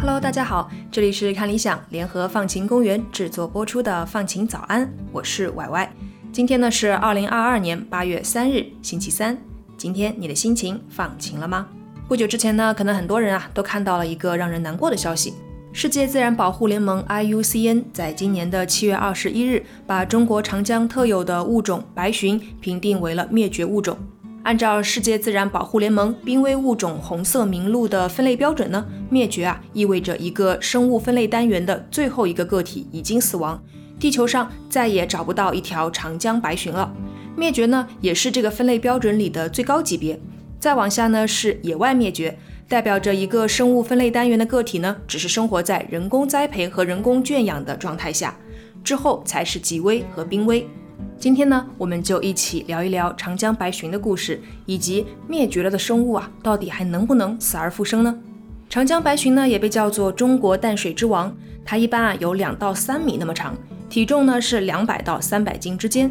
Hello，大家好，这里是看理想联合放晴公园制作播出的《放晴早安》，我是歪歪。今天呢是二零二二年八月三日，星期三。今天你的心情放晴了吗？不久之前呢，可能很多人啊都看到了一个让人难过的消息：世界自然保护联盟 IUCN 在今年的七月二十一日，把中国长江特有的物种白鲟评定为了灭绝物种。按照世界自然保护联盟濒危物种红色名录的分类标准呢，灭绝啊意味着一个生物分类单元的最后一个个体已经死亡，地球上再也找不到一条长江白鲟了。灭绝呢也是这个分类标准里的最高级别，再往下呢是野外灭绝，代表着一个生物分类单元的个体呢只是生活在人工栽培和人工圈养的状态下，之后才是极危和濒危。今天呢，我们就一起聊一聊长江白鲟的故事，以及灭绝了的生物啊，到底还能不能死而复生呢？长江白鲟呢，也被叫做中国淡水之王，它一般啊有两到三米那么长，体重呢是两百到三百斤之间。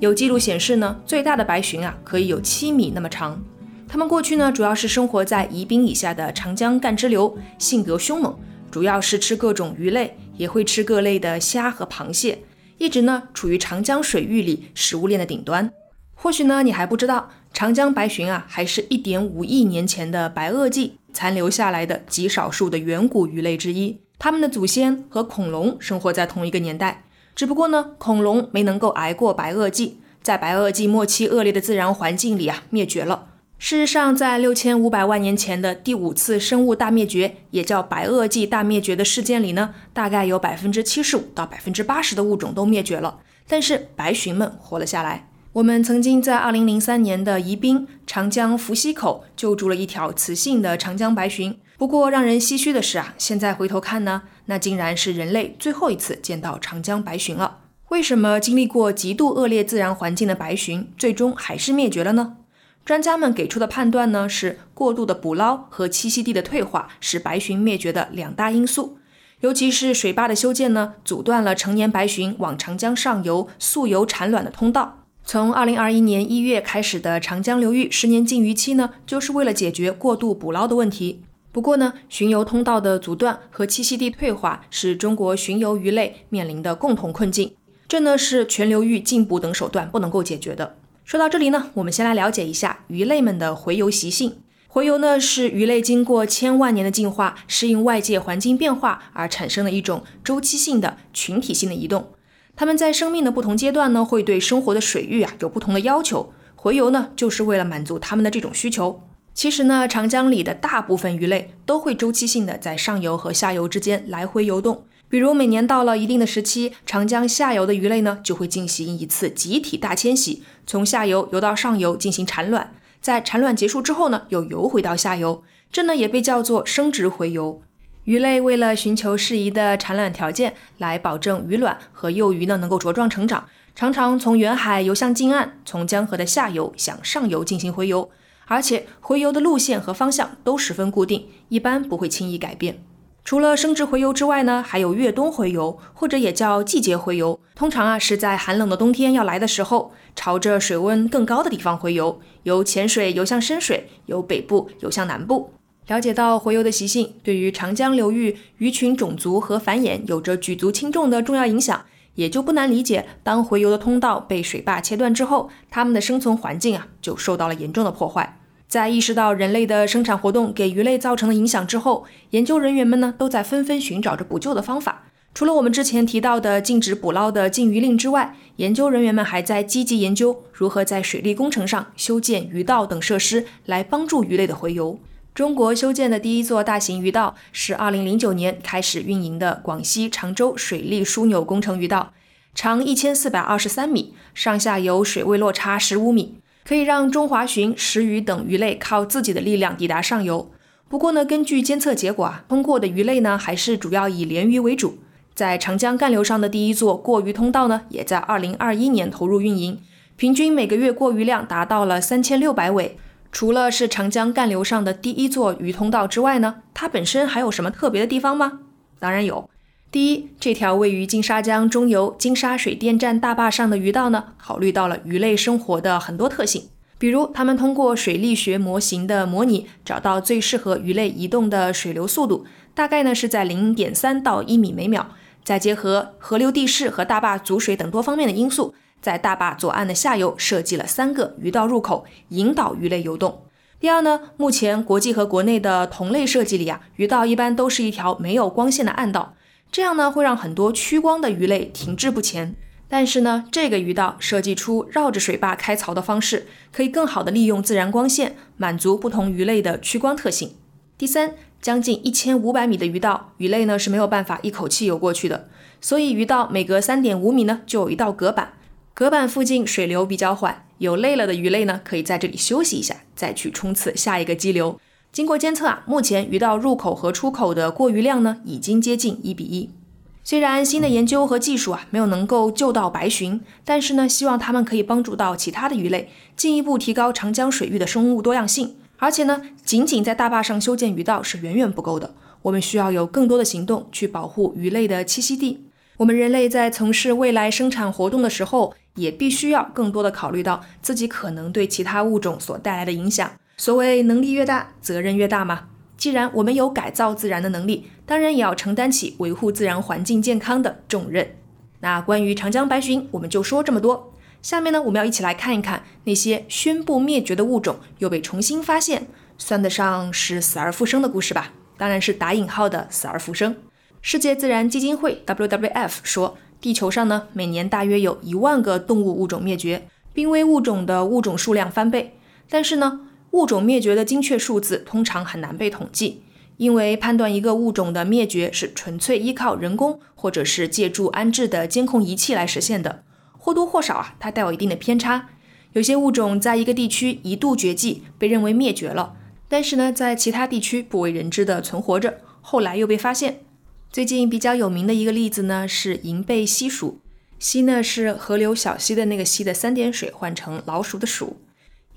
有记录显示呢，最大的白鲟啊可以有七米那么长。它们过去呢主要是生活在宜宾以下的长江干支流，性格凶猛，主要是吃各种鱼类，也会吃各类的虾和螃蟹。一直呢处于长江水域里食物链的顶端。或许呢你还不知道，长江白鲟啊还是一点五亿年前的白垩纪残留下来的极少数的远古鱼类之一。它们的祖先和恐龙生活在同一个年代，只不过呢恐龙没能够挨过白垩纪，在白垩纪末期恶劣的自然环境里啊灭绝了。事实上，在六千五百万年前的第五次生物大灭绝，也叫白垩纪大灭绝的事件里呢，大概有百分之七十五到百分之八十的物种都灭绝了，但是白鲟们活了下来。我们曾经在二零零三年的宜宾长江伏羲口救助了一条雌性的长江白鲟。不过让人唏嘘的是啊，现在回头看呢，那竟然是人类最后一次见到长江白鲟了。为什么经历过极度恶劣自然环境的白鲟，最终还是灭绝了呢？专家们给出的判断呢是，过度的捕捞和栖息地的退化是白鲟灭绝的两大因素。尤其是水坝的修建呢，阻断了成年白鲟往长江上游溯游产卵的通道。从二零二一年一月开始的长江流域十年禁渔期呢，就是为了解决过度捕捞的问题。不过呢，巡游通道的阻断和栖息地退化是中国巡游鱼类面临的共同困境，这呢是全流域禁捕等手段不能够解决的。说到这里呢，我们先来了解一下鱼类们的洄游习性。洄游呢是鱼类经过千万年的进化，适应外界环境变化而产生的一种周期性的群体性的移动。它们在生命的不同阶段呢，会对生活的水域啊有不同的要求。洄游呢就是为了满足它们的这种需求。其实呢，长江里的大部分鱼类都会周期性的在上游和下游之间来回游动。比如每年到了一定的时期，长江下游的鱼类呢就会进行一次集体大迁徙，从下游游到上游进行产卵，在产卵结束之后呢，又游回到下游，这呢也被叫做生殖洄游。鱼类为了寻求适宜的产卵条件，来保证鱼卵和幼鱼呢能够茁壮成长，常常从远海游向近岸，从江河的下游向上游进行洄游，而且洄游的路线和方向都十分固定，一般不会轻易改变。除了生殖洄游之外呢，还有越冬洄游，或者也叫季节洄游。通常啊是在寒冷的冬天要来的时候，朝着水温更高的地方洄游，由浅水游向深水，由北部游向南部。了解到洄游的习性，对于长江流域鱼群种族和繁衍有着举足轻重的重要影响，也就不难理解，当洄游的通道被水坝切断之后，它们的生存环境啊就受到了严重的破坏。在意识到人类的生产活动给鱼类造成的影响之后，研究人员们呢都在纷纷寻找着补救的方法。除了我们之前提到的禁止捕捞的禁渔令之外，研究人员们还在积极研究如何在水利工程上修建鱼道等设施，来帮助鱼类的洄游。中国修建的第一座大型鱼道是2009年开始运营的广西常州水利枢纽工程鱼道，长1423米，上下游水位落差15米。可以让中华鲟、石鱼等鱼类靠自己的力量抵达上游。不过呢，根据监测结果啊，通过的鱼类呢还是主要以鲢鱼为主。在长江干流上的第一座过鱼通道呢，也在2021年投入运营，平均每个月过鱼量达到了3600尾。除了是长江干流上的第一座鱼通道之外呢，它本身还有什么特别的地方吗？当然有。第一，这条位于金沙江中游金沙水电站大坝上的鱼道呢，考虑到了鱼类生活的很多特性，比如他们通过水力学模型的模拟，找到最适合鱼类移动的水流速度，大概呢是在零点三到一米每秒。再结合河流地势和大坝阻水等多方面的因素，在大坝左岸的下游设计了三个鱼道入口，引导鱼类游动。第二呢，目前国际和国内的同类设计里啊，鱼道一般都是一条没有光线的暗道。这样呢，会让很多趋光的鱼类停滞不前。但是呢，这个鱼道设计出绕着水坝开槽的方式，可以更好的利用自然光线，满足不同鱼类的趋光特性。第三，将近一千五百米的鱼道，鱼类呢是没有办法一口气游过去的，所以鱼道每隔三点五米呢就有一道隔板，隔板附近水流比较缓，游累了的鱼类呢可以在这里休息一下，再去冲刺下一个激流。经过监测啊，目前鱼道入口和出口的过鱼量呢，已经接近一比一。虽然新的研究和技术啊，没有能够救到白鲟，但是呢，希望它们可以帮助到其他的鱼类，进一步提高长江水域的生物多样性。而且呢，仅仅在大坝上修建鱼道是远远不够的，我们需要有更多的行动去保护鱼类的栖息地。我们人类在从事未来生产活动的时候，也必须要更多的考虑到自己可能对其他物种所带来的影响。所谓能力越大，责任越大嘛。既然我们有改造自然的能力，当然也要承担起维护自然环境健康的重任。那关于长江白鲟，我们就说这么多。下面呢，我们要一起来看一看那些宣布灭绝的物种又被重新发现，算得上是死而复生的故事吧？当然是打引号的死而复生。世界自然基金会 （WWF） 说，地球上呢每年大约有一万个动物物种灭绝，濒危物种的物种数量翻倍。但是呢？物种灭绝的精确数字通常很难被统计，因为判断一个物种的灭绝是纯粹依靠人工或者是借助安置的监控仪器来实现的，或多或少啊，它带有一定的偏差。有些物种在一个地区一度绝迹，被认为灭绝了，但是呢，在其他地区不为人知的存活着，后来又被发现。最近比较有名的一个例子呢，是银背溪鼠，溪呢是河流小溪的那个溪的三点水换成老鼠的鼠。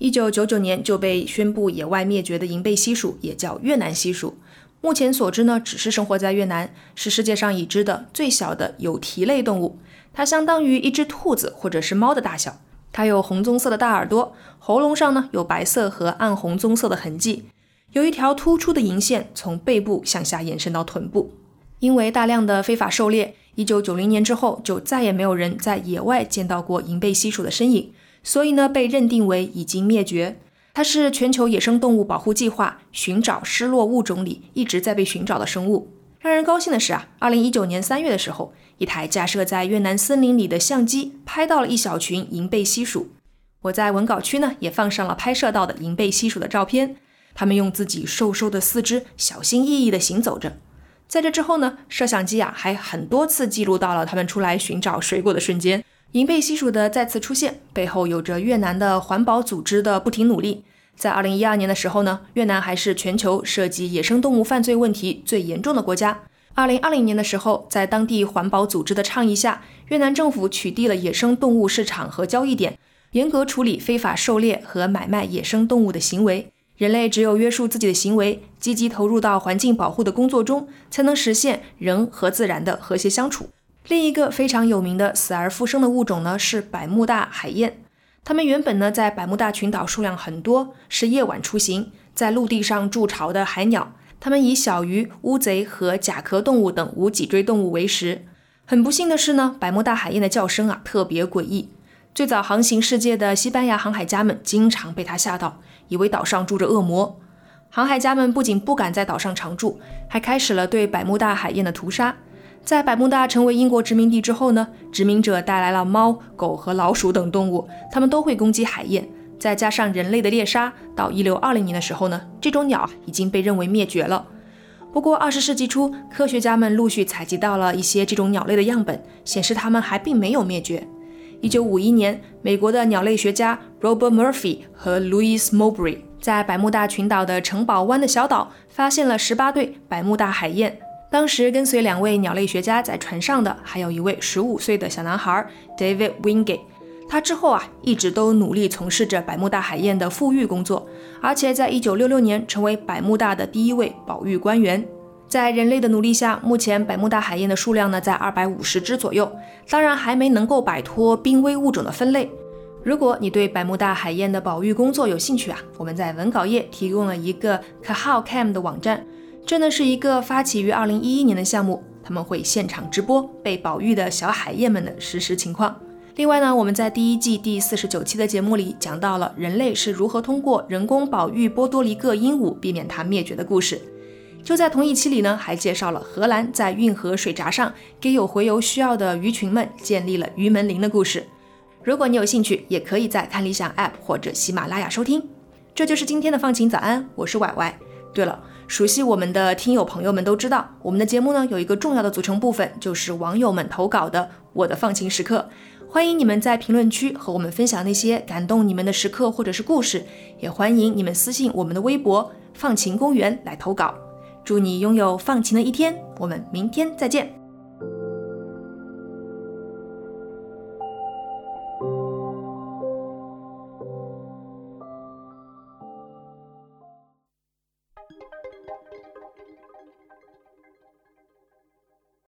一九九九年就被宣布野外灭绝的银背溪鼠，也叫越南溪鼠。目前所知呢，只是生活在越南，是世界上已知的最小的有蹄类动物。它相当于一只兔子或者是猫的大小。它有红棕色的大耳朵，喉咙上呢有白色和暗红棕色的痕迹，有一条突出的银线从背部向下延伸到臀部。因为大量的非法狩猎，一九九零年之后就再也没有人在野外见到过银背溪鼠的身影。所以呢，被认定为已经灭绝。它是全球野生动物保护计划寻找失落物种里一直在被寻找的生物。让人高兴的是啊，二零一九年三月的时候，一台架设在越南森林里的相机拍到了一小群银背溪鼠。我在文稿区呢也放上了拍摄到的银背溪鼠的照片。它们用自己瘦瘦的四肢小心翼翼地行走着。在这之后呢，摄像机啊还很多次记录到了它们出来寻找水果的瞬间。银背溪鼠的再次出现背后有着越南的环保组织的不停努力。在二零一二年的时候呢，越南还是全球涉及野生动物犯罪问题最严重的国家。二零二零年的时候，在当地环保组织的倡议下，越南政府取缔了野生动物市场和交易点，严格处理非法狩猎和买卖野生动物的行为。人类只有约束自己的行为，积极投入到环境保护的工作中，才能实现人和自然的和谐相处。另一个非常有名的死而复生的物种呢，是百慕大海燕。它们原本呢在百慕大群岛数量很多，是夜晚出行，在陆地上筑巢的海鸟。它们以小鱼、乌贼和甲壳动物等无脊椎动物为食。很不幸的是呢，百慕大海燕的叫声啊特别诡异。最早航行世界的西班牙航海家们经常被它吓到，以为岛上住着恶魔。航海家们不仅不敢在岛上常住，还开始了对百慕大海燕的屠杀。在百慕大成为英国殖民地之后呢，殖民者带来了猫、狗和老鼠等动物，它们都会攻击海燕。再加上人类的猎杀，到一六二零年的时候呢，这种鸟已经被认为灭绝了。不过二十世纪初，科学家们陆续采集到了一些这种鸟类的样本，显示它们还并没有灭绝。一九五一年，美国的鸟类学家 Robert Murphy 和 Louis Mowbray 在百慕大群岛的城堡湾的小岛发现了十八对百慕大海燕。当时跟随两位鸟类学家在船上的，还有一位十五岁的小男孩 David Wingate。他之后啊，一直都努力从事着百慕大海燕的复育工作，而且在一九六六年成为百慕大的第一位保育官员。在人类的努力下，目前百慕大海燕的数量呢在二百五十只左右，当然还没能够摆脱濒危物种的分类。如果你对百慕大海燕的保育工作有兴趣啊，我们在文稿页提供了一个 Kahao-Cam 的网站，这呢是一个发起于二零一一年的项目，他们会现场直播被保育的小海燕们的实时情况。另外呢，我们在第一季第四十九期的节目里讲到了人类是如何通过人工保育波多黎各鹦鹉避免它灭绝的故事。就在同一期里呢，还介绍了荷兰在运河水闸上给有洄游需要的鱼群们建立了鱼门铃的故事。如果你有兴趣，也可以在看理想 App 或者喜马拉雅收听。这就是今天的放晴早安，我是歪歪。对了，熟悉我们的听友朋友们都知道，我们的节目呢有一个重要的组成部分，就是网友们投稿的我的放晴时刻。欢迎你们在评论区和我们分享那些感动你们的时刻或者是故事，也欢迎你们私信我们的微博“放晴公园”来投稿。祝你拥有放晴的一天，我们明天再见。